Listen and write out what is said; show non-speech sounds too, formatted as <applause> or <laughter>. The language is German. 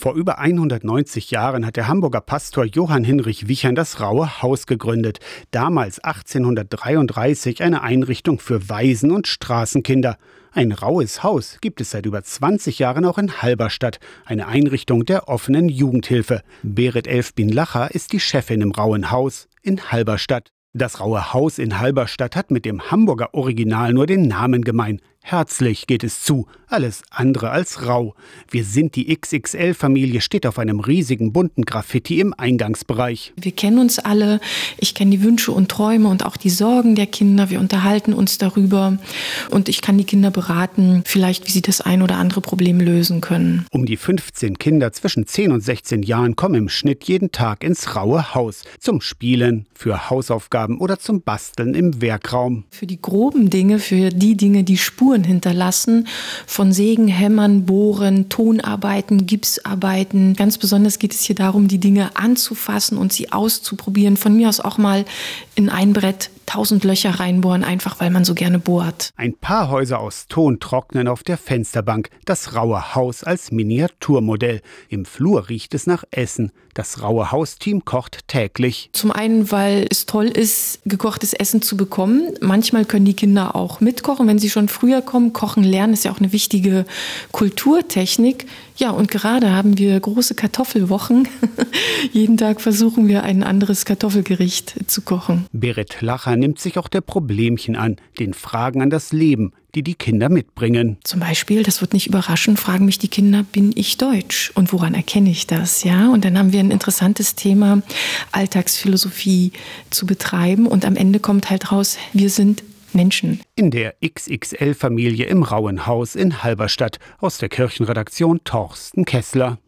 Vor über 190 Jahren hat der Hamburger Pastor Johann Hinrich Wichern das Raue Haus gegründet. Damals 1833 eine Einrichtung für Waisen und Straßenkinder. Ein raues Haus gibt es seit über 20 Jahren auch in Halberstadt, eine Einrichtung der offenen Jugendhilfe. Berit Elfbin-Lacher ist die Chefin im Rauen Haus in Halberstadt. Das Raue Haus in Halberstadt hat mit dem Hamburger Original nur den Namen gemein. Herzlich geht es zu, alles andere als rau. Wir sind die XXL-Familie steht auf einem riesigen bunten Graffiti im Eingangsbereich. Wir kennen uns alle, ich kenne die Wünsche und Träume und auch die Sorgen der Kinder. Wir unterhalten uns darüber und ich kann die Kinder beraten, vielleicht wie sie das ein oder andere Problem lösen können. Um die 15 Kinder zwischen 10 und 16 Jahren kommen im Schnitt jeden Tag ins Raue Haus zum Spielen, für Hausaufgaben oder zum Basteln im Werkraum. Für die groben Dinge, für die Dinge, die Spuren Spuren hinterlassen von Sägen, Hämmern, Bohren, Tonarbeiten, Gipsarbeiten. Ganz besonders geht es hier darum, die Dinge anzufassen und sie auszuprobieren. Von mir aus auch mal in ein Brett tausend Löcher reinbohren, einfach weil man so gerne bohrt. Ein paar Häuser aus Ton trocknen auf der Fensterbank, das raue Haus als Miniaturmodell. Im Flur riecht es nach Essen. Das raue Hausteam kocht täglich. Zum einen, weil es toll ist, gekochtes Essen zu bekommen. Manchmal können die Kinder auch mitkochen, wenn sie schon früher kommen. Kochen lernen ist ja auch eine wichtige Kulturtechnik. Ja, und gerade haben wir große Kartoffelwochen. <laughs> Jeden Tag versuchen wir ein anderes Kartoffelgericht zu kochen. Berit Lacher nimmt sich auch der Problemchen an, den Fragen an das Leben, die die Kinder mitbringen. Zum Beispiel, das wird nicht überraschen, fragen mich die Kinder, bin ich deutsch? Und woran erkenne ich das? Ja, und dann haben wir ein interessantes Thema, Alltagsphilosophie zu betreiben. Und am Ende kommt halt raus, wir sind Menschen. In der XXL-Familie im Rauenhaus in Halberstadt aus der Kirchenredaktion Torsten Kessler.